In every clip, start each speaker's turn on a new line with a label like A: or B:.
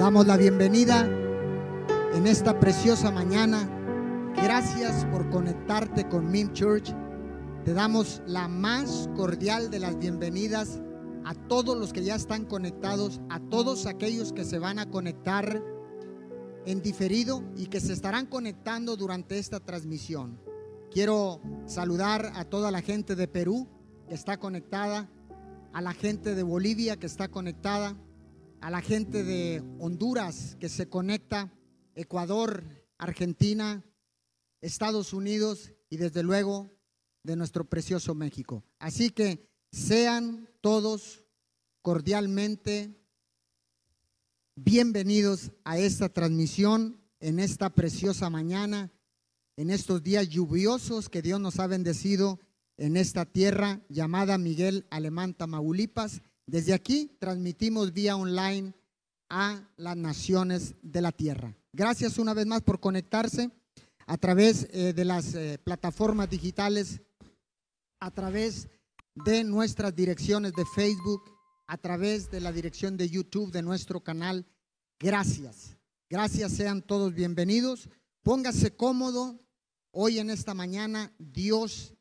A: damos la bienvenida en esta preciosa mañana. Gracias por conectarte con Min Church. Te damos la más cordial de las bienvenidas a todos los que ya están conectados, a todos aquellos que se van a conectar en diferido y que se estarán conectando durante esta transmisión. Quiero saludar a toda la gente de Perú que está conectada, a la gente de Bolivia que está conectada, a la gente de Honduras que se conecta, Ecuador, Argentina, Estados Unidos y desde luego de nuestro precioso México. Así que sean todos cordialmente bienvenidos a esta transmisión en esta preciosa mañana, en estos días lluviosos que Dios nos ha bendecido en esta tierra llamada Miguel Alemán Tamaulipas desde aquí transmitimos vía online a las naciones de la tierra. Gracias una vez más por conectarse a través eh, de las eh, plataformas digitales, a través de nuestras direcciones de Facebook, a través de la dirección de YouTube de nuestro canal. Gracias. Gracias, sean todos bienvenidos. Póngase cómodo. Hoy en esta mañana Dios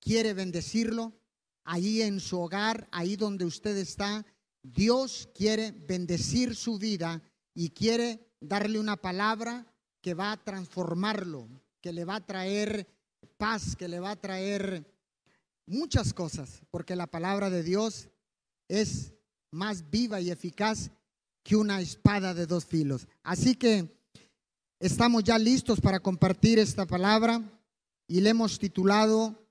A: quiere bendecirlo ahí en su hogar, ahí donde usted está, Dios quiere bendecir su vida y quiere darle una palabra que va a transformarlo, que le va a traer paz, que le va a traer muchas cosas, porque la palabra de Dios es más viva y eficaz que una espada de dos filos. Así que estamos ya listos para compartir esta palabra y le hemos titulado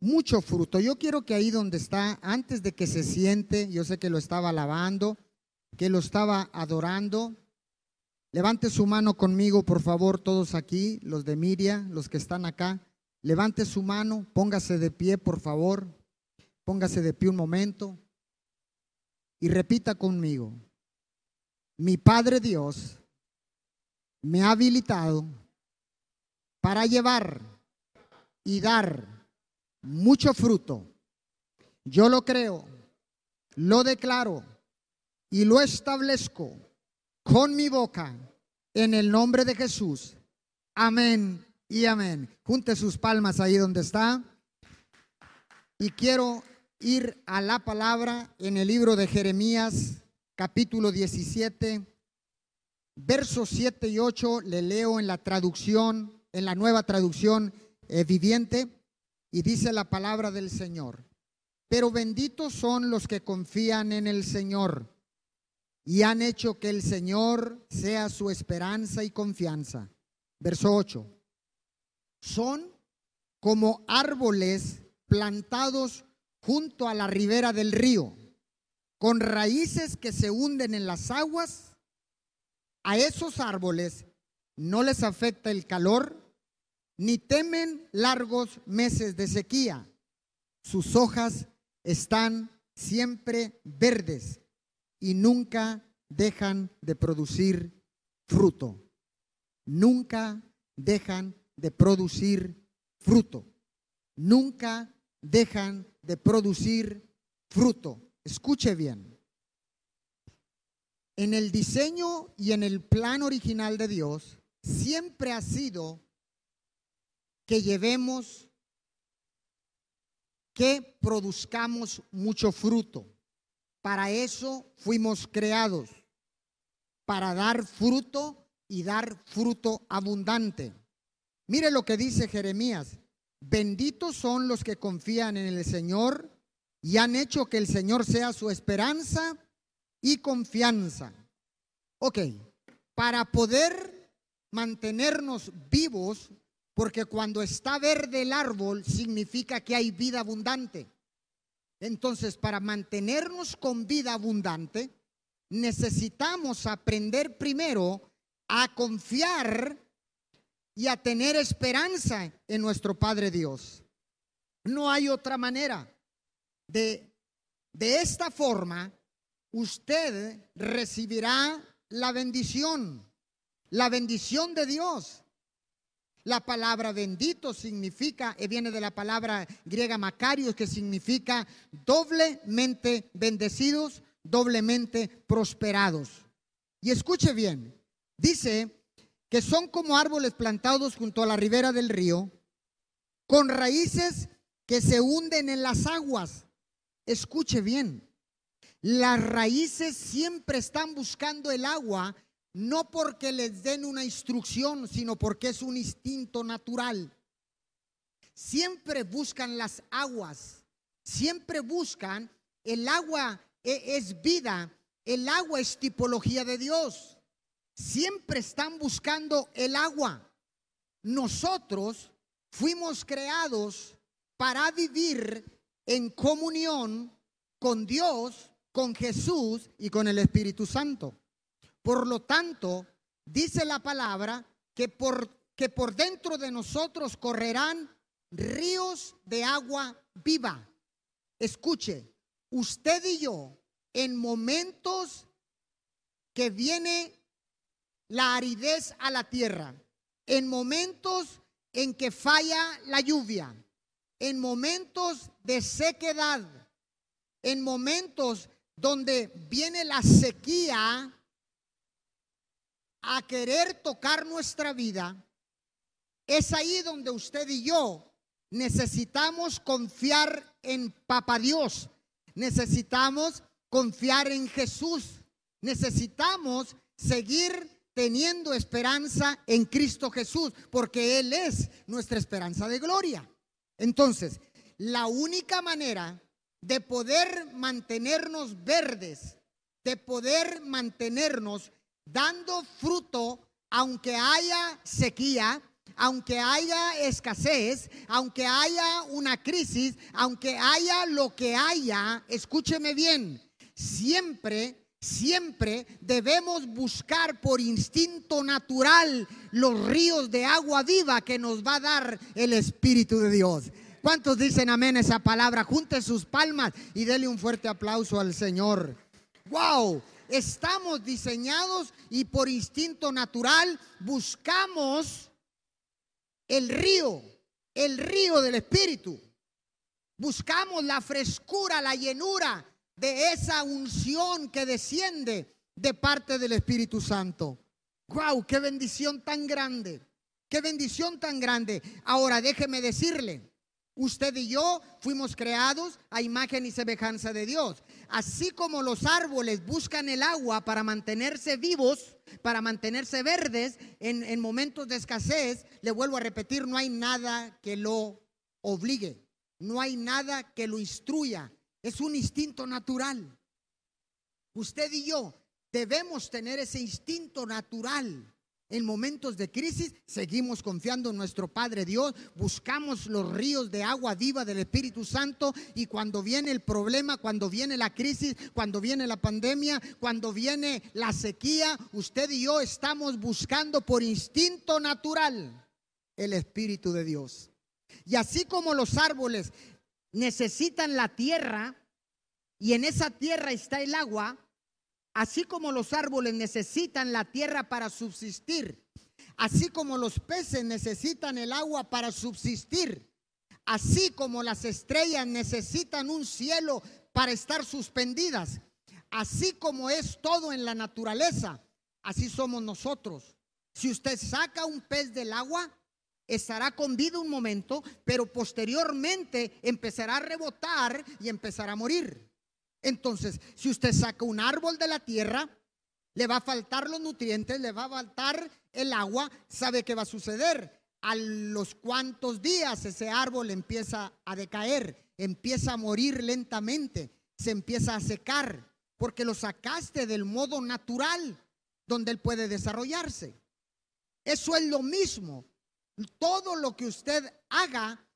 A: mucho fruto. Yo quiero que ahí donde está, antes de que se siente, yo sé que lo estaba alabando, que lo estaba adorando, levante su mano conmigo, por favor, todos aquí, los de Miria, los que están acá. Levante su mano, póngase de pie, por favor. Póngase de pie un momento y repita conmigo. Mi Padre Dios me ha habilitado para llevar y dar mucho fruto. Yo lo creo, lo declaro y lo establezco con mi boca en el nombre de Jesús. Amén y amén. Junte sus palmas ahí donde está. Y quiero ir a la palabra en el libro de Jeremías, capítulo 17, versos 7 y 8. Le leo en la traducción, en la nueva traducción eh, viviente. Y dice la palabra del Señor, pero benditos son los que confían en el Señor y han hecho que el Señor sea su esperanza y confianza. Verso 8. Son como árboles plantados junto a la ribera del río, con raíces que se hunden en las aguas. A esos árboles no les afecta el calor ni temen largos meses de sequía. Sus hojas están siempre verdes y nunca dejan de producir fruto. Nunca dejan de producir fruto. Nunca dejan de producir fruto. Escuche bien. En el diseño y en el plan original de Dios siempre ha sido que llevemos, que produzcamos mucho fruto. Para eso fuimos creados, para dar fruto y dar fruto abundante. Mire lo que dice Jeremías. Benditos son los que confían en el Señor y han hecho que el Señor sea su esperanza y confianza. Ok, para poder mantenernos vivos porque cuando está verde el árbol significa que hay vida abundante. Entonces, para mantenernos con vida abundante, necesitamos aprender primero a confiar y a tener esperanza en nuestro Padre Dios. No hay otra manera. De, de esta forma, usted recibirá la bendición, la bendición de Dios. La palabra bendito significa, eh, viene de la palabra griega macarios, que significa doblemente bendecidos, doblemente prosperados. Y escuche bien, dice que son como árboles plantados junto a la ribera del río, con raíces que se hunden en las aguas. Escuche bien, las raíces siempre están buscando el agua, no porque les den una instrucción, sino porque es un instinto natural. Siempre buscan las aguas, siempre buscan el agua e, es vida, el agua es tipología de Dios. Siempre están buscando el agua. Nosotros fuimos creados para vivir en comunión con Dios con Jesús y con el Espíritu Santo. Por lo tanto, dice la palabra que por, que por dentro de nosotros correrán ríos de agua viva. Escuche, usted y yo, en momentos que viene la aridez a la tierra, en momentos en que falla la lluvia, en momentos de sequedad, en momentos donde viene la sequía a querer tocar nuestra vida, es ahí donde usted y yo necesitamos confiar en Papa Dios, necesitamos confiar en Jesús, necesitamos seguir teniendo esperanza en Cristo Jesús, porque Él es nuestra esperanza de gloria. Entonces, la única manera de poder mantenernos verdes, de poder mantenernos dando fruto, aunque haya sequía, aunque haya escasez, aunque haya una crisis, aunque haya lo que haya, escúcheme bien, siempre Siempre debemos buscar por instinto natural los ríos de agua viva que nos va a dar el Espíritu de Dios. ¿Cuántos dicen amén esa palabra? Junte sus palmas y dele un fuerte aplauso al Señor. ¡Wow! Estamos diseñados y por instinto natural buscamos el río, el río del Espíritu. Buscamos la frescura, la llenura de esa unción que desciende de parte del Espíritu Santo. ¡Wow! ¡Qué bendición tan grande! ¡Qué bendición tan grande! Ahora déjeme decirle, Usted y yo fuimos creados a imagen y semejanza de Dios. Así como los árboles buscan el agua para mantenerse vivos, para mantenerse verdes en, momentos de escasez, le vuelvo a repetir, no hay nada que lo obligue, no hay nada que lo instruya. Es un instinto natural. Usted y yo debemos tener ese instinto natural en momentos de crisis seguimos confiando en nuestro Padre Dios, buscamos los ríos de agua viva del Espíritu Santo y cuando viene el problema, cuando viene la crisis, cuando viene la pandemia, cuando viene la sequía, usted y yo estamos buscando por instinto natural el Espíritu de Dios. Y así como los árboles necesitan la tierra y en esa tierra está el agua, Así como los árboles necesitan la tierra para subsistir, así como los peces necesitan el agua para subsistir, así como las estrellas necesitan un cielo para estar suspendidas, así como es todo en la naturaleza, así somos nosotros. Si usted saca un pez del agua, estará con vida un momento, pero posteriormente empezará a rebotar y empezará a morir. Entonces, si usted saca un árbol de la tierra, le va a faltar los nutrientes, le va a faltar el agua, ¿sabe qué va a suceder? A los cuantos días ese árbol empieza a decaer, empieza a morir lentamente, se empieza a secar, porque lo sacaste del modo natural donde él puede desarrollarse. Eso es lo mismo. Todo lo que usted haga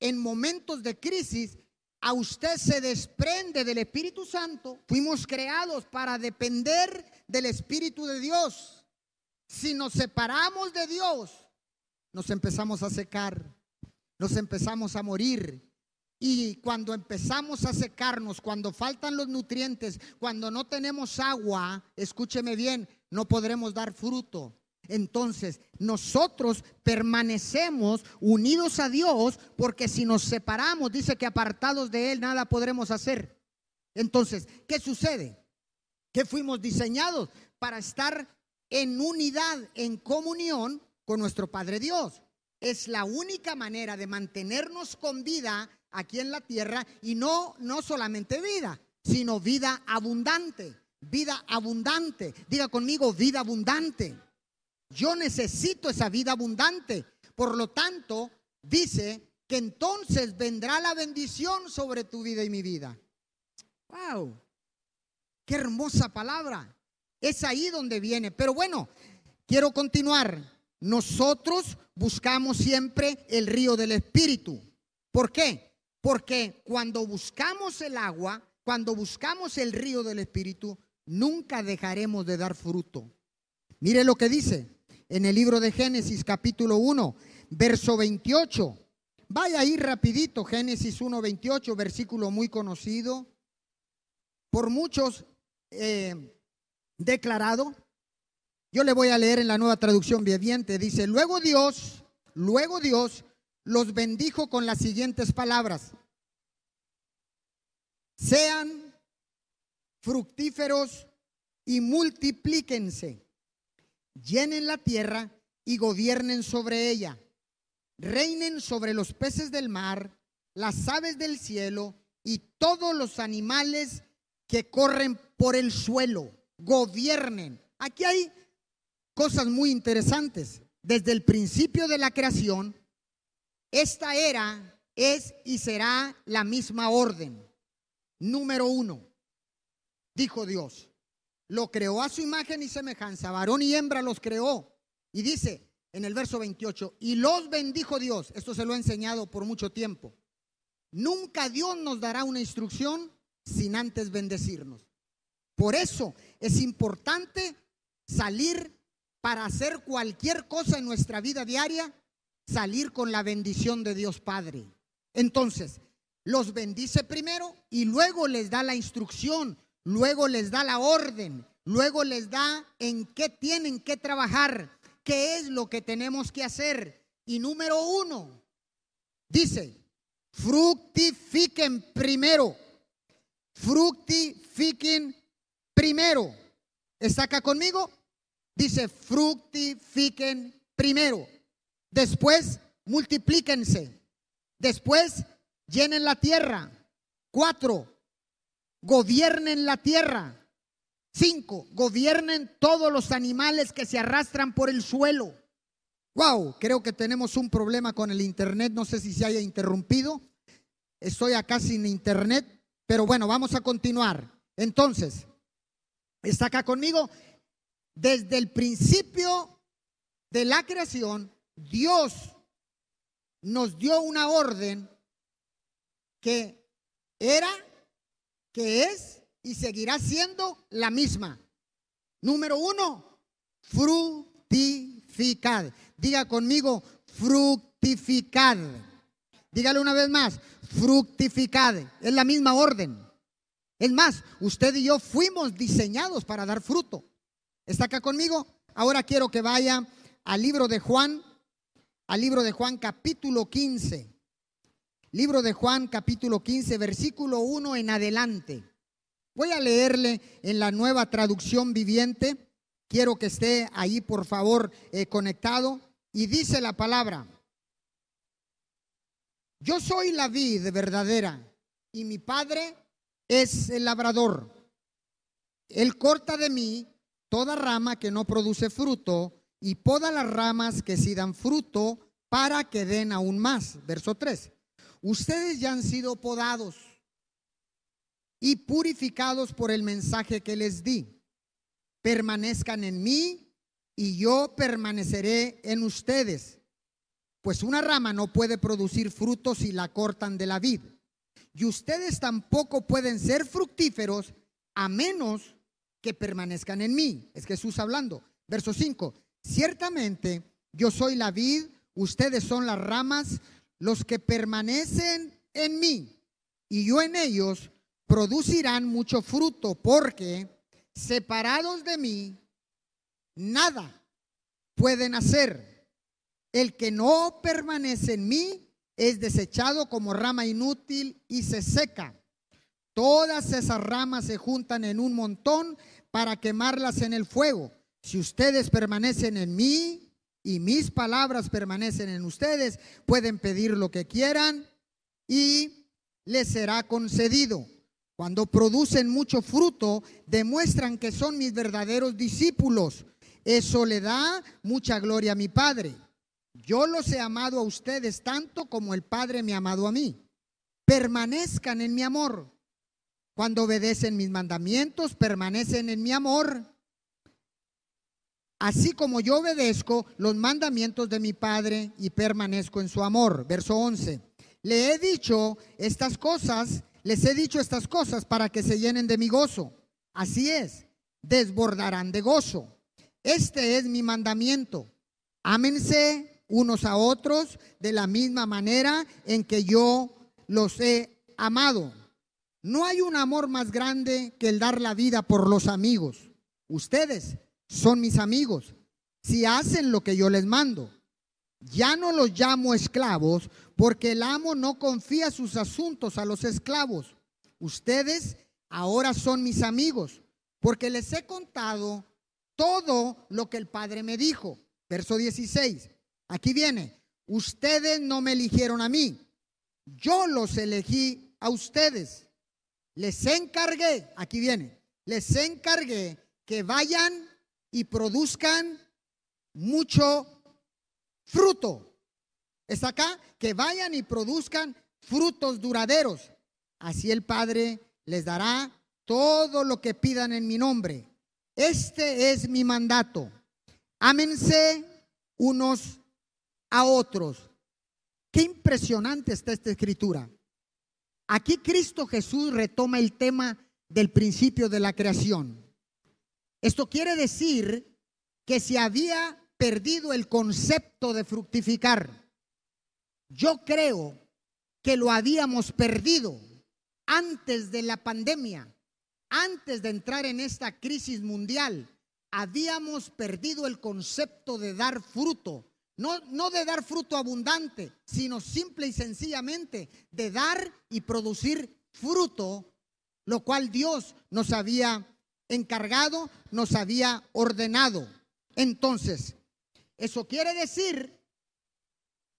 A: en momentos de crisis a usted se desprende del Espíritu Santo, fuimos creados para depender del Espíritu de Dios. Si nos separamos de Dios, nos empezamos a secar, nos empezamos a morir. Y cuando empezamos a secarnos, cuando faltan los nutrientes, cuando no tenemos agua, escúcheme bien, no podremos dar fruto. Entonces, nosotros permanecemos unidos a Dios porque si nos separamos, dice que apartados de Él nada podremos hacer. Entonces, ¿qué sucede? que fuimos diseñados para estar en unidad, en comunión con nuestro Padre Dios. Es la única manera de mantenernos con vida aquí en la tierra y no, no solamente vida, sino vida abundante, vida abundante. Diga conmigo, vida abundante. Yo necesito esa vida abundante. Por lo tanto, dice que entonces vendrá la bendición sobre tu vida y mi vida. Wow. Qué hermosa palabra. Es ahí donde viene. Pero bueno, quiero continuar. Nosotros buscamos siempre el río del Espíritu. ¿Por qué? Porque cuando buscamos el agua, cuando buscamos el río del Espíritu, nunca dejaremos de dar fruto. Mire lo que dice en el libro de Génesis capítulo 1, verso 28. Vaya ahí rapidito, Génesis 1, 28, versículo muy conocido, por muchos eh, declarado. Yo le voy a leer en la nueva traducción viviente. Dice, luego Dios, luego Dios los bendijo con las siguientes palabras. Sean fructíferos y multiplíquense. Llenen la tierra y gobiernen sobre ella. Reinen sobre los peces del mar, las aves del cielo y todos los animales que corren por el suelo gobiernen. Aquí hay cosas muy interesantes. Desde el principio de la creación, esta era, es y será la misma orden. Número uno, dijo Dios, lo creó a su imagen y semejanza, varón y hembra los creó. Y dice en el verso 28, y los bendijo Dios. Esto se lo he enseñado por mucho tiempo. Nunca Dios nos dará una instrucción sin antes bendecirnos. Por eso es importante salir para hacer cualquier cosa en nuestra vida diaria, salir con la bendición de Dios Padre. Entonces, los bendice primero y luego les da la instrucción, luego les da la orden, luego les da en qué tienen que trabajar, qué es lo que tenemos que hacer. Y número uno, dice, fructifiquen primero, fructifiquen primero. ¿Está acá conmigo? Dice, fructifiquen primero. Después, multiplíquense. Después, llenen la tierra. Cuatro, gobiernen la tierra. Cinco, gobiernen todos los animales que se arrastran por el suelo. Wow, creo que tenemos un problema con el internet. No sé si se haya interrumpido. Estoy acá sin internet, pero bueno, vamos a continuar. Entonces, ¿Está acá conmigo? Desde el principio de la creación, Dios nos dio una orden que era, que es y seguirá siendo la misma. Número uno, fructificad. Diga conmigo, fructificad. Dígale una vez más, fructificad. Es la misma orden. Es más, usted y yo fuimos diseñados para dar fruto. ¿Está acá conmigo? Ahora quiero que vaya al libro de Juan, al libro de Juan capítulo 15. Libro de Juan capítulo 15, versículo 1 en adelante. Voy a leerle en la nueva traducción viviente. Quiero que esté ahí, por favor, eh, conectado. Y dice la palabra, yo soy la vid verdadera y mi padre es el labrador. Él corta de mí toda rama que no produce fruto y poda las ramas que sí dan fruto para que den aún más. Verso 3. Ustedes ya han sido podados y purificados por el mensaje que les di. Permanezcan en mí y yo permaneceré en ustedes. Pues una rama no puede producir fruto si la cortan de la vid y ustedes tampoco pueden ser fructíferos a menos que permanezcan en mí. Es Jesús hablando. Verso 5. Ciertamente yo soy la vid, ustedes son las ramas, los que permanecen en mí y yo en ellos producirán mucho fruto, porque separados de mí, nada pueden hacer. El que no permanece en mí, es desechado como rama inútil y se seca. Todas esas ramas se juntan en un montón para quemarlas en el fuego. Si ustedes permanecen en mí y mis palabras permanecen en ustedes, pueden pedir lo que quieran y les será concedido. Cuando producen mucho fruto, demuestran que son mis verdaderos discípulos. Eso le da mucha gloria a mi Padre. Yo los he amado a ustedes tanto como el Padre me ha amado a mí. Permanezcan en mi amor. Cuando obedecen mis mandamientos, permanecen en mi amor. Así como yo obedezco los mandamientos de mi Padre y permanezco en su amor. Verso 11. Le he dicho estas cosas, les he dicho estas cosas para que se llenen de mi gozo. Así es, desbordarán de gozo. Este es mi mandamiento. Ámense unos a otros de la misma manera en que yo los he amado. No hay un amor más grande que el dar la vida por los amigos. Ustedes son mis amigos si hacen lo que yo les mando. Ya no los llamo esclavos porque el amo no confía sus asuntos a los esclavos. Ustedes ahora son mis amigos porque les he contado todo lo que el Padre me dijo. Verso 16. Aquí viene. Ustedes no me eligieron a mí. Yo los elegí a ustedes. Les encargué, aquí viene, les encargué que vayan y produzcan mucho fruto. Está acá, que vayan y produzcan frutos duraderos. Así el Padre les dará todo lo que pidan en mi nombre. Este es mi mandato. Ámense unos a otros. Qué impresionante está esta escritura. Aquí Cristo Jesús retoma el tema del principio de la creación. Esto quiere decir que se había perdido el concepto de fructificar. Yo creo que lo habíamos perdido antes de la pandemia, antes de entrar en esta crisis mundial. Habíamos perdido el concepto de dar fruto, no, no de dar fruto abundante, sino simple y sencillamente de dar y producir fruto, lo cual Dios nos había encargado, nos había ordenado. Entonces, eso quiere decir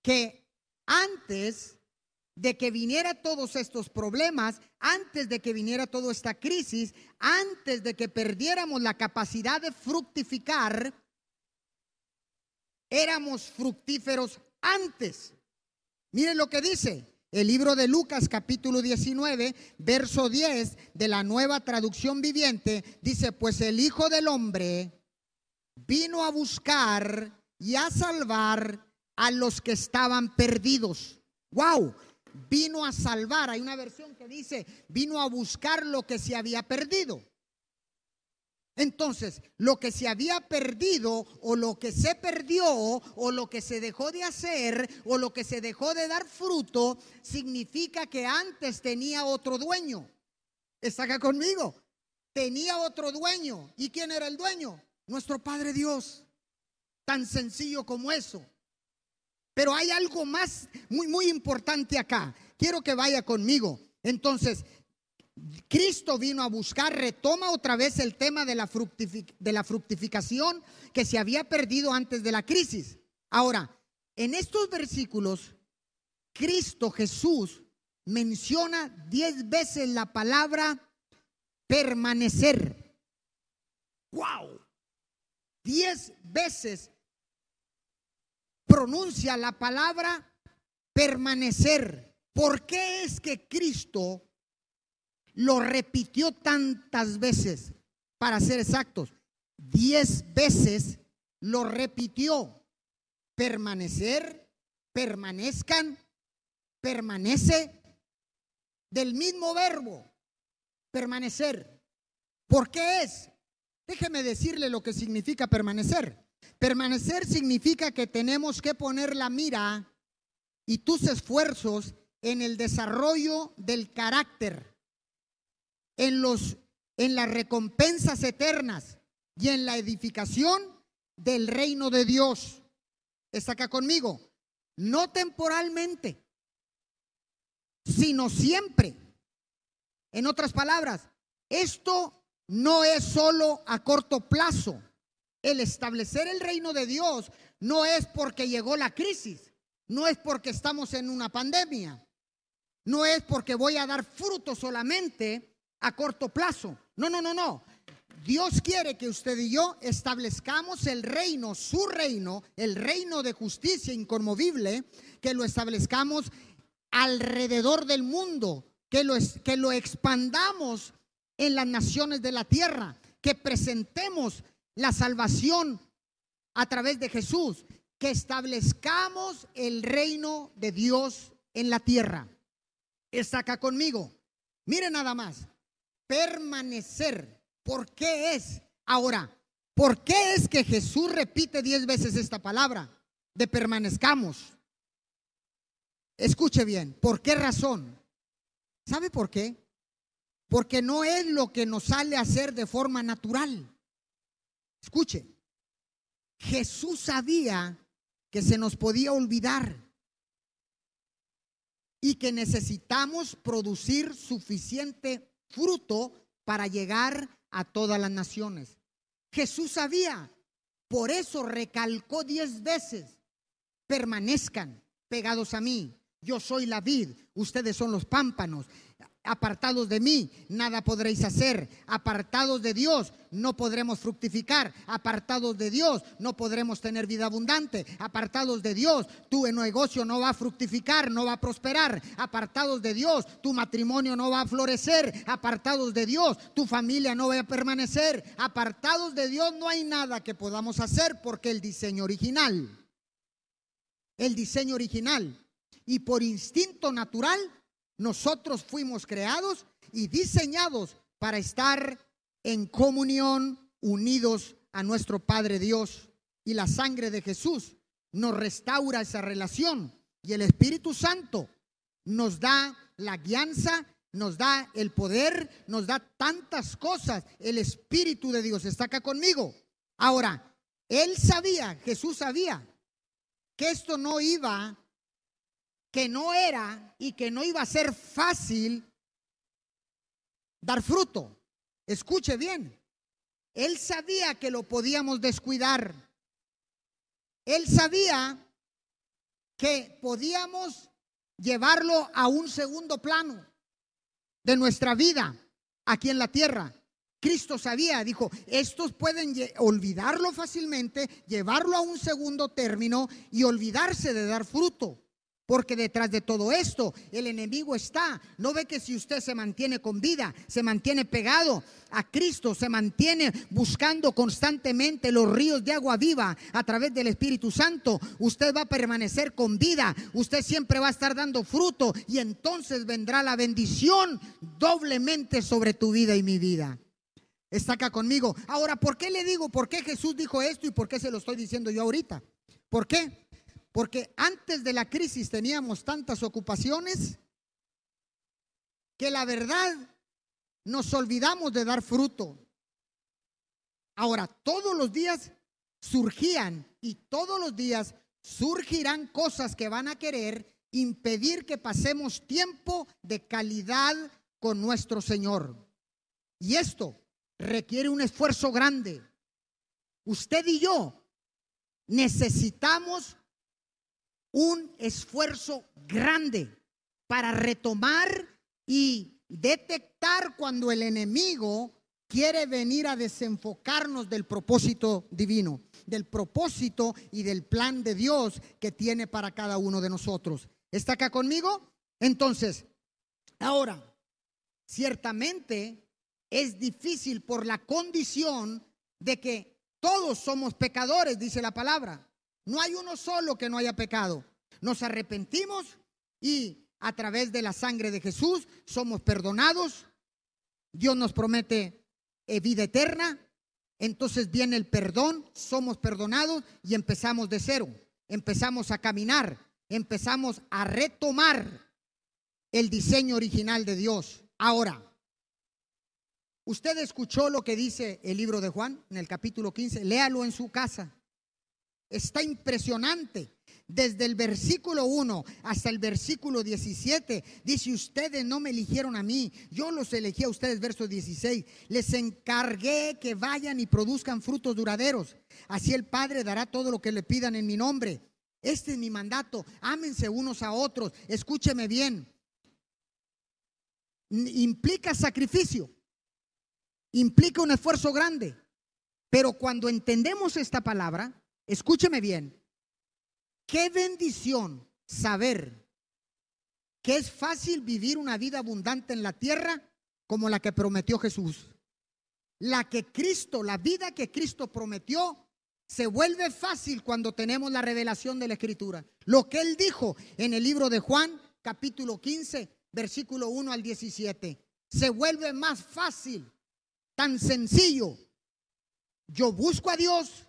A: que antes de que viniera todos estos problemas, antes de que viniera toda esta crisis, antes de que perdiéramos la capacidad de fructificar, éramos fructíferos antes. Miren lo que dice el libro de Lucas capítulo 19, verso 10 de la nueva traducción viviente. Dice, pues el Hijo del Hombre vino a buscar y a salvar a los que estaban perdidos. ¡Wow! Vino a salvar. Hay una versión que dice, vino a buscar lo que se había perdido. Entonces, lo que se había perdido o lo que se perdió o lo que se dejó de hacer o lo que se dejó de dar fruto, significa que antes tenía otro dueño. ¿Está acá conmigo? Tenía otro dueño. ¿Y quién era el dueño? Nuestro Padre Dios. Tan sencillo como eso. Pero hay algo más muy, muy importante acá. Quiero que vaya conmigo. Entonces, Cristo vino a buscar, retoma otra vez el tema de la, de la fructificación que se había perdido antes de la crisis. Ahora, en estos versículos, Cristo Jesús menciona diez veces la palabra permanecer. ¡Wow! Diez veces pronuncia la palabra permanecer. ¿Por qué es que Cristo lo repitió tantas veces, para ser exactos, diez veces lo repitió. Permanecer, permanezcan, permanece del mismo verbo, permanecer. ¿Por qué es? Déjeme decirle lo que significa permanecer. Permanecer significa que tenemos que poner la mira y tus esfuerzos en el desarrollo del carácter en, los, en las recompensas eternas y en la edificación del reino de Dios. Está acá conmigo. No temporalmente, sino siempre. En otras palabras, esto no es solo a corto plazo. El establecer el reino de Dios no es porque llegó la crisis, no es porque estamos en una pandemia, no es porque voy a dar fruto solamente a corto plazo. No, no, no, no. Dios quiere que usted y yo establezcamos el reino, su reino, el reino de justicia inconmovible, que lo establezcamos alrededor del mundo, que lo, que lo expandamos en las naciones de la tierra, que presentemos la salvación a través de Jesús, que establezcamos el reino de Dios en la tierra. Está acá conmigo. Mire nada más. Permanecer. ¿Por qué es? Ahora, ¿por qué es que Jesús repite diez veces esta palabra? De permanezcamos. Escuche bien, ¿por qué razón? ¿Sabe por qué? Porque no es lo que nos sale a hacer de forma natural. Escuche, Jesús sabía que se nos podía olvidar y que necesitamos producir suficiente fruto para llegar a todas las naciones. Jesús sabía, por eso recalcó diez veces, permanezcan pegados a mí. Yo soy la vid, ustedes son los pámpanos apartados de mí, nada podréis hacer. Apartados de Dios, no podremos fructificar. Apartados de Dios, no podremos tener vida abundante. Apartados de Dios, tu negocio no va a fructificar, no va a prosperar. Apartados de Dios, tu matrimonio no va a florecer. Apartados de Dios, tu familia no va a permanecer. Apartados de Dios, no hay nada que podamos hacer porque el diseño original, el diseño original y por instinto natural nosotros fuimos creados y diseñados para estar en comunión, unidos a nuestro Padre Dios. Y la sangre de Jesús nos restaura esa relación. Y el Espíritu Santo nos da la guianza, nos da el poder, nos da tantas cosas. El Espíritu de Dios está acá conmigo. Ahora, Él sabía, Jesús sabía, que esto no iba que no era y que no iba a ser fácil dar fruto. Escuche bien. Él sabía que lo podíamos descuidar. Él sabía que podíamos llevarlo a un segundo plano de nuestra vida aquí en la tierra. Cristo sabía, dijo, estos pueden olvidarlo fácilmente, llevarlo a un segundo término y olvidarse de dar fruto. Porque detrás de todo esto el enemigo está. No ve que si usted se mantiene con vida, se mantiene pegado a Cristo, se mantiene buscando constantemente los ríos de agua viva a través del Espíritu Santo, usted va a permanecer con vida, usted siempre va a estar dando fruto y entonces vendrá la bendición doblemente sobre tu vida y mi vida. Está acá conmigo. Ahora, ¿por qué le digo? ¿Por qué Jesús dijo esto y por qué se lo estoy diciendo yo ahorita? ¿Por qué? Porque antes de la crisis teníamos tantas ocupaciones que la verdad nos olvidamos de dar fruto. Ahora, todos los días surgían y todos los días surgirán cosas que van a querer impedir que pasemos tiempo de calidad con nuestro Señor. Y esto requiere un esfuerzo grande. Usted y yo necesitamos un esfuerzo grande para retomar y detectar cuando el enemigo quiere venir a desenfocarnos del propósito divino, del propósito y del plan de Dios que tiene para cada uno de nosotros. ¿Está acá conmigo? Entonces, ahora, ciertamente es difícil por la condición de que todos somos pecadores, dice la palabra. No hay uno solo que no haya pecado. Nos arrepentimos y a través de la sangre de Jesús somos perdonados. Dios nos promete eh, vida eterna. Entonces viene el perdón, somos perdonados y empezamos de cero. Empezamos a caminar, empezamos a retomar el diseño original de Dios. Ahora, usted escuchó lo que dice el libro de Juan en el capítulo 15, léalo en su casa. Está impresionante. Desde el versículo 1 hasta el versículo 17 dice, ustedes no me eligieron a mí, yo los elegí a ustedes, verso 16. Les encargué que vayan y produzcan frutos duraderos. Así el Padre dará todo lo que le pidan en mi nombre. Este es mi mandato. Ámense unos a otros. Escúcheme bien. Implica sacrificio. Implica un esfuerzo grande. Pero cuando entendemos esta palabra, escúcheme bien, Qué bendición saber que es fácil vivir una vida abundante en la tierra como la que prometió Jesús. La que Cristo, la vida que Cristo prometió, se vuelve fácil cuando tenemos la revelación de la Escritura. Lo que él dijo en el libro de Juan, capítulo 15, versículo 1 al 17, se vuelve más fácil, tan sencillo. Yo busco a Dios,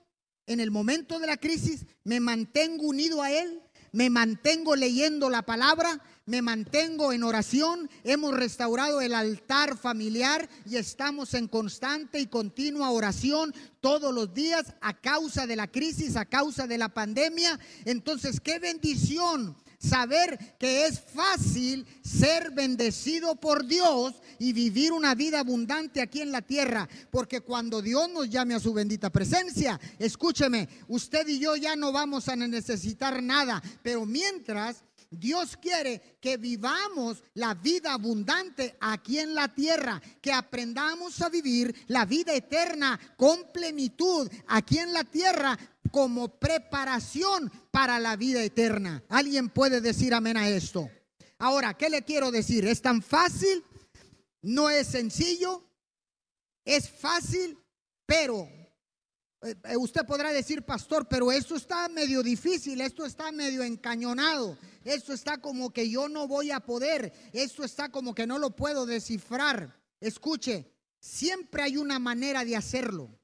A: en el momento de la crisis, me mantengo unido a Él, me mantengo leyendo la palabra, me mantengo en oración, hemos restaurado el altar familiar y estamos en constante y continua oración todos los días a causa de la crisis, a causa de la pandemia. Entonces, qué bendición saber que es fácil ser bendecido por Dios y vivir una vida abundante aquí en la tierra. Porque cuando Dios nos llame a su bendita presencia, escúcheme, usted y yo ya no vamos a necesitar nada. Pero mientras Dios quiere que vivamos la vida abundante aquí en la tierra, que aprendamos a vivir la vida eterna con plenitud aquí en la tierra como preparación para la vida eterna. ¿Alguien puede decir amén a esto? Ahora, ¿qué le quiero decir? ¿Es tan fácil? ¿No es sencillo? Es fácil, pero eh, eh, usted podrá decir, pastor, pero esto está medio difícil, esto está medio encañonado, esto está como que yo no voy a poder, esto está como que no lo puedo descifrar. Escuche, siempre hay una manera de hacerlo.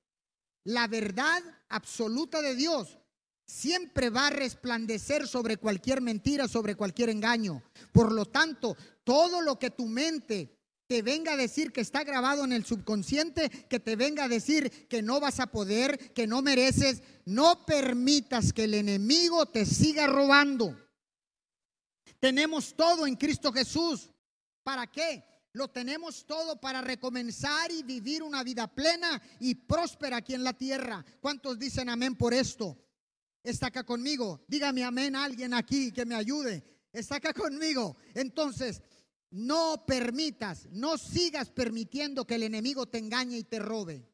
A: La verdad absoluta de Dios siempre va a resplandecer sobre cualquier mentira, sobre cualquier engaño. Por lo tanto, todo lo que tu mente te venga a decir que está grabado en el subconsciente, que te venga a decir que no vas a poder, que no mereces, no permitas que el enemigo te siga robando. Tenemos todo en Cristo Jesús. ¿Para qué? Lo tenemos todo para recomenzar y vivir una vida plena y próspera aquí en la tierra. ¿Cuántos dicen amén por esto? Está acá conmigo. Dígame amén a alguien aquí que me ayude. Está acá conmigo. Entonces, no permitas, no sigas permitiendo que el enemigo te engañe y te robe.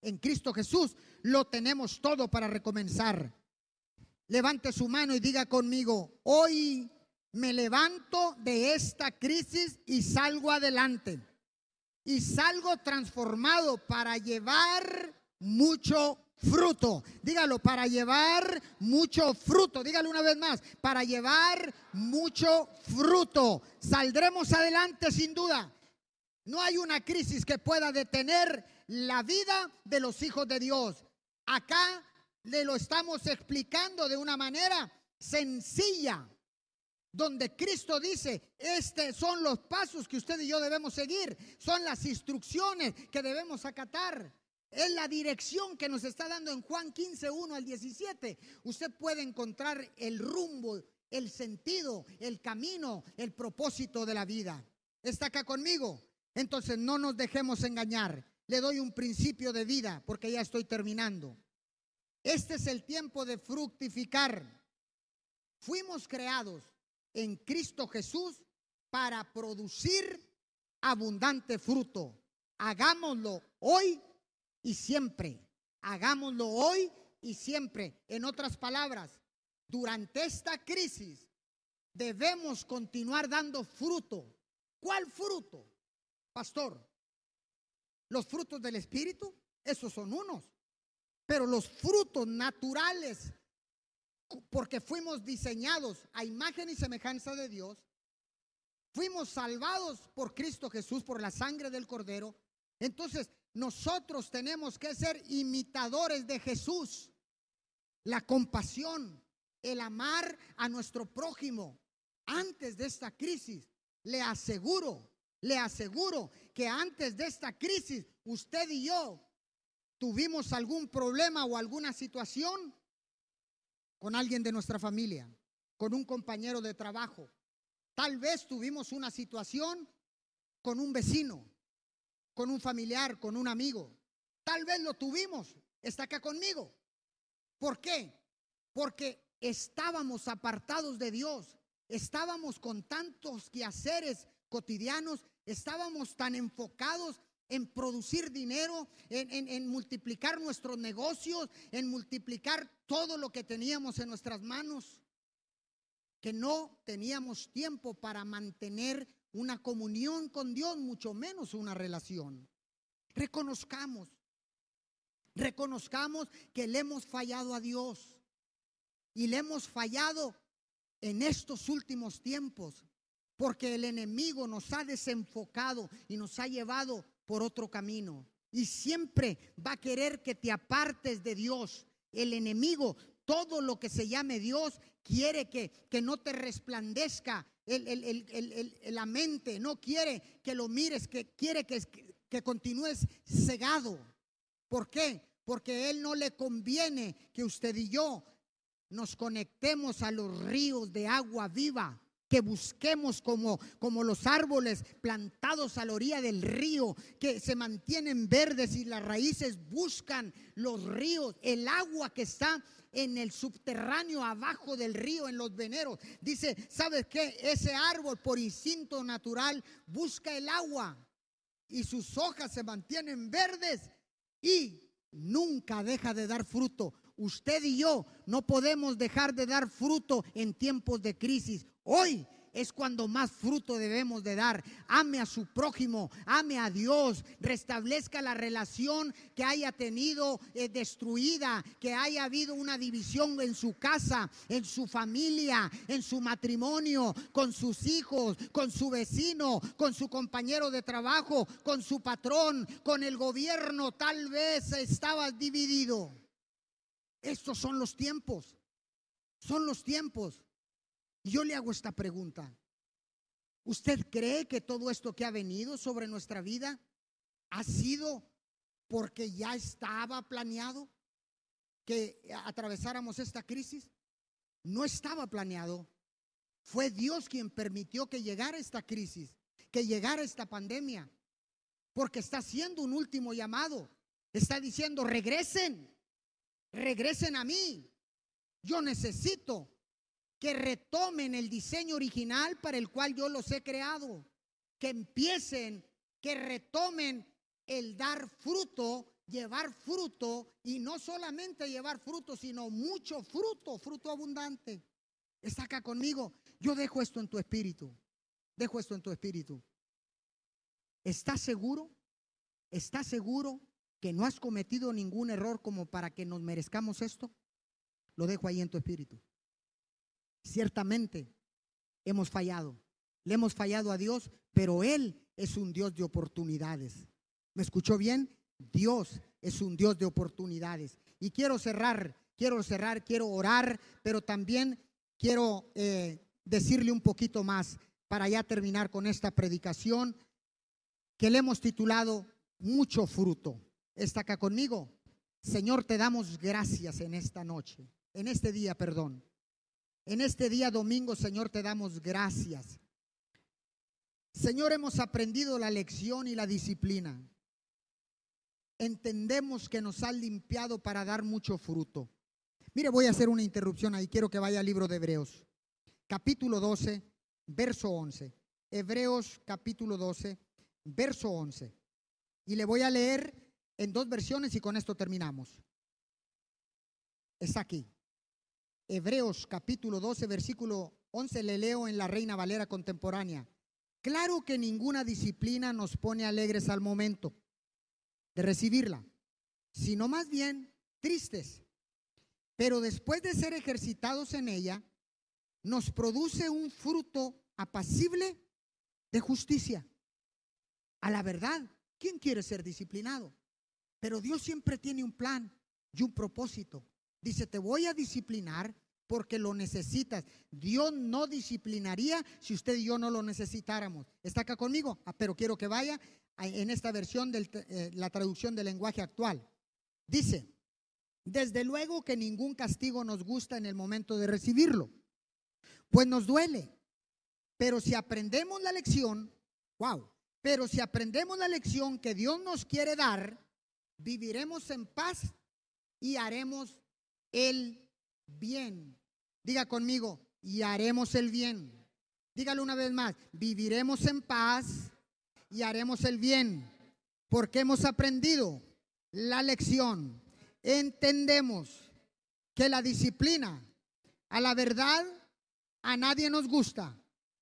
A: En Cristo Jesús lo tenemos todo para recomenzar. Levante su mano y diga conmigo, hoy me levanto de esta crisis y salgo adelante. Y salgo transformado para llevar mucho fruto. Dígalo, para llevar mucho fruto. Dígalo una vez más, para llevar mucho fruto. Saldremos adelante sin duda. No hay una crisis que pueda detener la vida de los hijos de Dios. Acá le lo estamos explicando de una manera sencilla, donde Cristo dice, estos son los pasos que usted y yo debemos seguir, son las instrucciones que debemos acatar. Es la dirección que nos está dando en Juan 15, 1 al 17. Usted puede encontrar el rumbo, el sentido, el camino, el propósito de la vida. ¿Está acá conmigo? Entonces no nos dejemos engañar. Le doy un principio de vida porque ya estoy terminando. Este es el tiempo de fructificar. Fuimos creados en Cristo Jesús para producir abundante fruto. Hagámoslo hoy y siempre. Hagámoslo hoy y siempre. En otras palabras, durante esta crisis debemos continuar dando fruto. ¿Cuál fruto? Pastor, los frutos del Espíritu, esos son unos. Pero los frutos naturales, porque fuimos diseñados a imagen y semejanza de Dios, fuimos salvados por Cristo Jesús, por la sangre del Cordero. Entonces, nosotros tenemos que ser imitadores de Jesús. La compasión, el amar a nuestro prójimo. Antes de esta crisis, le aseguro, le aseguro que antes de esta crisis, usted y yo tuvimos algún problema o alguna situación con alguien de nuestra familia, con un compañero de trabajo. Tal vez tuvimos una situación con un vecino, con un familiar, con un amigo. Tal vez lo tuvimos. Está acá conmigo. ¿Por qué? Porque estábamos apartados de Dios. Estábamos con tantos quehaceres cotidianos. Estábamos tan enfocados en producir dinero, en, multiplicar nuestros negocios, en multiplicar todo lo que teníamos en nuestras manos, que no teníamos tiempo para mantener una comunión con Dios, mucho menos una relación. Reconozcamos, reconozcamos que le hemos fallado a Dios y le hemos fallado en estos últimos tiempos, porque el enemigo nos ha desenfocado y nos ha llevado por otro camino. Y siempre va a querer que te apartes de Dios. El enemigo, todo lo que se llame Dios, quiere que, que no te resplandezca la mente, no quiere que lo mires, que quiere que, que continúes cegado. ¿Por qué? Porque Él no le conviene que usted y yo nos conectemos a los ríos de agua viva que busquemos como, como los árboles plantados a la orilla del río, que se mantienen verdes y las raíces buscan los ríos, el agua que está en el subterráneo abajo del río, en los veneros. Dice, ¿sabes qué? Ese árbol por instinto natural busca el agua y sus hojas se mantienen verdes y nunca deja de dar fruto. Usted y yo no podemos dejar de dar fruto en tiempos de crisis. Hoy es cuando más fruto debemos de dar. Ame a su prójimo, ame a Dios, restablezca la relación que haya tenido eh, destruida, que haya habido una división en su casa, en su familia, en su matrimonio, con sus hijos, con su vecino, con su compañero de trabajo, con su patrón, con el gobierno. Tal vez estabas dividido. Estos son los tiempos. Son los tiempos. Yo le hago esta pregunta. ¿Usted cree que todo esto que ha venido sobre nuestra vida ha sido porque ya estaba planeado que atravesáramos esta crisis? No estaba planeado. Fue Dios quien permitió que llegara esta crisis, que llegara esta pandemia, porque está haciendo un último llamado. Está diciendo, regresen, regresen a mí. Yo necesito que retomen el diseño original para el cual yo los he creado, que empiecen, que retomen el dar fruto, llevar fruto y no solamente llevar fruto, sino mucho fruto, fruto abundante. Está acá conmigo. Yo dejo esto en tu espíritu. Dejo esto en tu espíritu. ¿Estás seguro? ¿Estás seguro que no has cometido ningún error como para que nos merezcamos esto? Lo dejo ahí en tu espíritu. Ciertamente hemos fallado. Le hemos fallado a Dios, pero Él es un Dios de oportunidades. ¿Me escuchó bien? Dios es un Dios de oportunidades. Y quiero cerrar, quiero cerrar, quiero orar, pero también quiero eh, decirle un poquito más para ya terminar con esta predicación que le hemos titulado Mucho fruto. ¿Está acá conmigo? Señor, te damos gracias en esta noche, en este día, perdón. En este día domingo, Señor, te damos gracias. Señor, hemos aprendido la lección y la disciplina. Entendemos que nos has limpiado para dar mucho fruto. Mire, voy a hacer una interrupción ahí. Quiero que vaya al libro de Hebreos, capítulo 12, verso 11. Hebreos, capítulo 12, verso 11. Y le voy a leer en dos versiones y con esto terminamos. Es aquí. Hebreos capítulo 12, versículo 11, le leo en la Reina Valera contemporánea. Claro que ninguna disciplina nos pone alegres al momento de recibirla, sino más bien tristes. Pero después de ser ejercitados en ella, nos produce un fruto apacible de justicia. A la verdad, ¿quién quiere ser disciplinado? Pero Dios siempre tiene un plan y un propósito. Dice, te voy a disciplinar porque lo necesitas. Dios no disciplinaría si usted y yo no lo necesitáramos. ¿Está acá conmigo? Ah, pero quiero que vaya en esta versión de eh, la traducción del lenguaje actual. Dice, Desde luego que ningún castigo nos gusta en el momento de recibirlo, pues nos duele. Pero si aprendemos la lección, wow, pero si aprendemos la lección que Dios nos quiere dar, viviremos en paz y haremos el bien. Diga conmigo, y haremos el bien. Dígalo una vez más, viviremos en paz y haremos el bien, porque hemos aprendido la lección. Entendemos que la disciplina, a la verdad, a nadie nos gusta,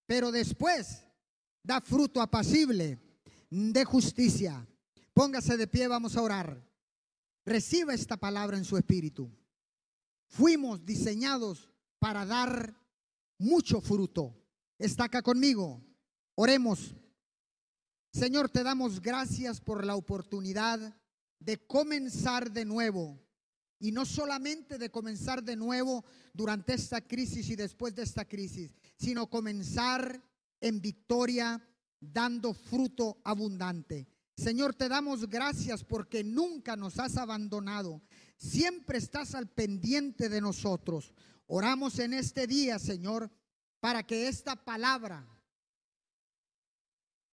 A: pero después da fruto apacible de justicia. Póngase de pie, vamos a orar. Reciba esta palabra en su espíritu. Fuimos diseñados para dar mucho fruto. Está acá conmigo. Oremos. Señor, te damos gracias por la oportunidad de comenzar de nuevo. Y no solamente de comenzar de nuevo durante esta crisis y después de esta crisis, sino comenzar en victoria, dando fruto abundante. Señor, te damos gracias porque nunca nos has abandonado. Siempre estás al pendiente de nosotros. Oramos en este día, Señor, para que esta palabra,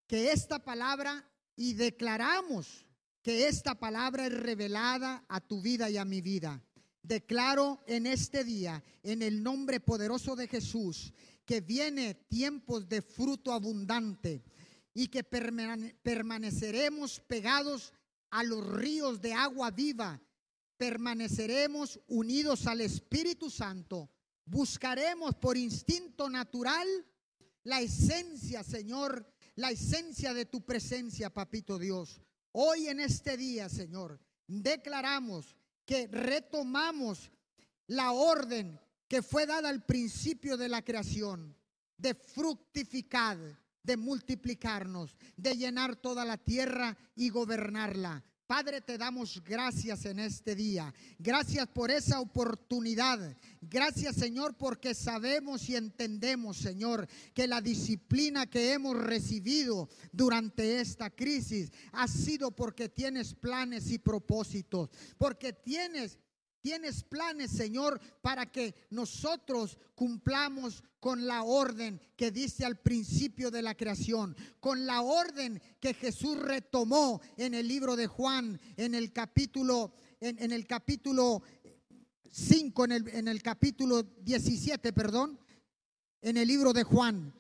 A: que esta palabra, y declaramos que esta palabra es revelada a tu vida y a mi vida. Declaro en este día, en el nombre poderoso de Jesús, que viene tiempos de fruto abundante y que permaneceremos pegados a los ríos de agua viva, permaneceremos unidos al Espíritu Santo, buscaremos por instinto natural la esencia, Señor, la esencia de tu presencia, Papito Dios. Hoy en este día, Señor, declaramos que retomamos la orden que fue dada al principio de la creación, de fructificar, de multiplicarnos, de llenar toda la tierra y gobernarla. Padre, te damos gracias en este día. Gracias por esa oportunidad. Gracias, Señor, porque sabemos y entendemos, Señor, que la disciplina que hemos recibido durante esta crisis ha sido porque tienes planes y propósitos, porque tienes Tienes planes, Señor, para que nosotros cumplamos con la orden que dice al principio de la creación, con la orden que Jesús retomó en el libro de Juan, en el capítulo, en, el capítulo 5, en el, en el capítulo 17, perdón, en el libro de Juan.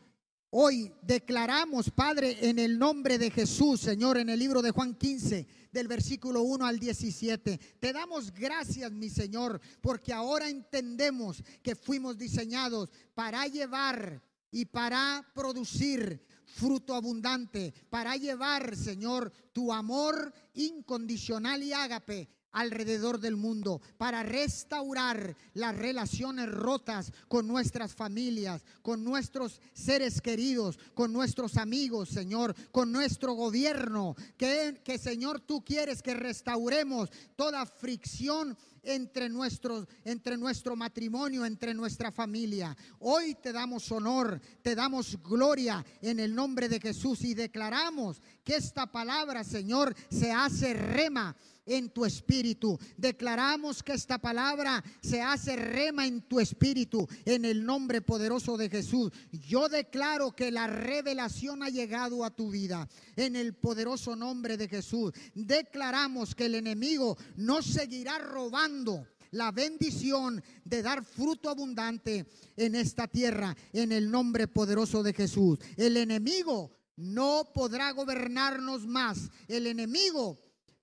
A: Hoy declaramos, Padre, en el nombre de Jesús, Señor, en el libro de Juan 15, del versículo 1 al 17. Te damos gracias, mi Señor, porque ahora entendemos que fuimos diseñados para llevar y para producir fruto abundante, para llevar, Señor, tu amor incondicional y ágape alrededor del mundo para restaurar las relaciones rotas con nuestras familias, con nuestros seres queridos, con nuestros amigos, Señor, con nuestro gobierno. Que, que Señor, tú quieres que restauremos toda fricción entre, nuestros, entre nuestro matrimonio, entre nuestra familia. Hoy te damos honor, te damos gloria en el nombre de Jesús y declaramos que esta palabra, Señor, se hace rema en tu espíritu. Declaramos que esta palabra se hace rema en tu espíritu en el nombre poderoso de Jesús. Yo declaro que la revelación ha llegado a tu vida en el poderoso nombre de Jesús. Declaramos que el enemigo no seguirá robando la bendición de dar fruto abundante en esta tierra en el nombre poderoso de Jesús. El enemigo no podrá gobernarnos más. El enemigo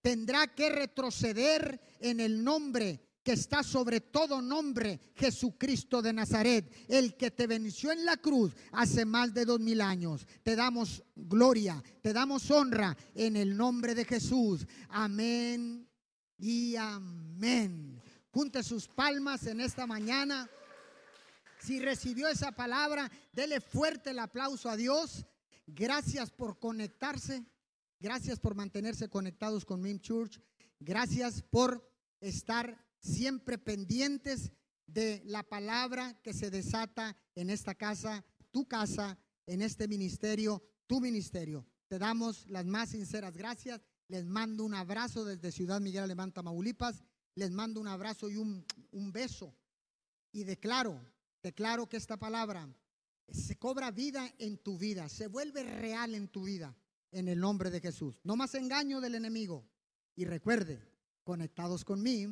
A: tendrá que retroceder en el nombre que está sobre todo nombre, Jesucristo de Nazaret, el que te venció en la cruz hace más de dos mil años. Te damos gloria, te damos honra en el nombre de Jesús. Amén y amén. Junte sus palmas en esta mañana. Si recibió esa palabra, dele fuerte el aplauso a Dios. Gracias por conectarse. Gracias por mantenerse conectados con MIM Church. Gracias por estar siempre pendientes de la palabra que se desata en esta casa, tu casa, en este ministerio, tu ministerio. Te damos las más sinceras gracias. Les mando un abrazo desde Ciudad Miguel Alemán, Tamaulipas. les mando un abrazo y un, un beso. Y declaro, declaro que esta palabra se cobra vida en tu vida, se vuelve real en tu vida, en el nombre de Jesús. No más engaño del enemigo. Y recuerde, conectados con mí,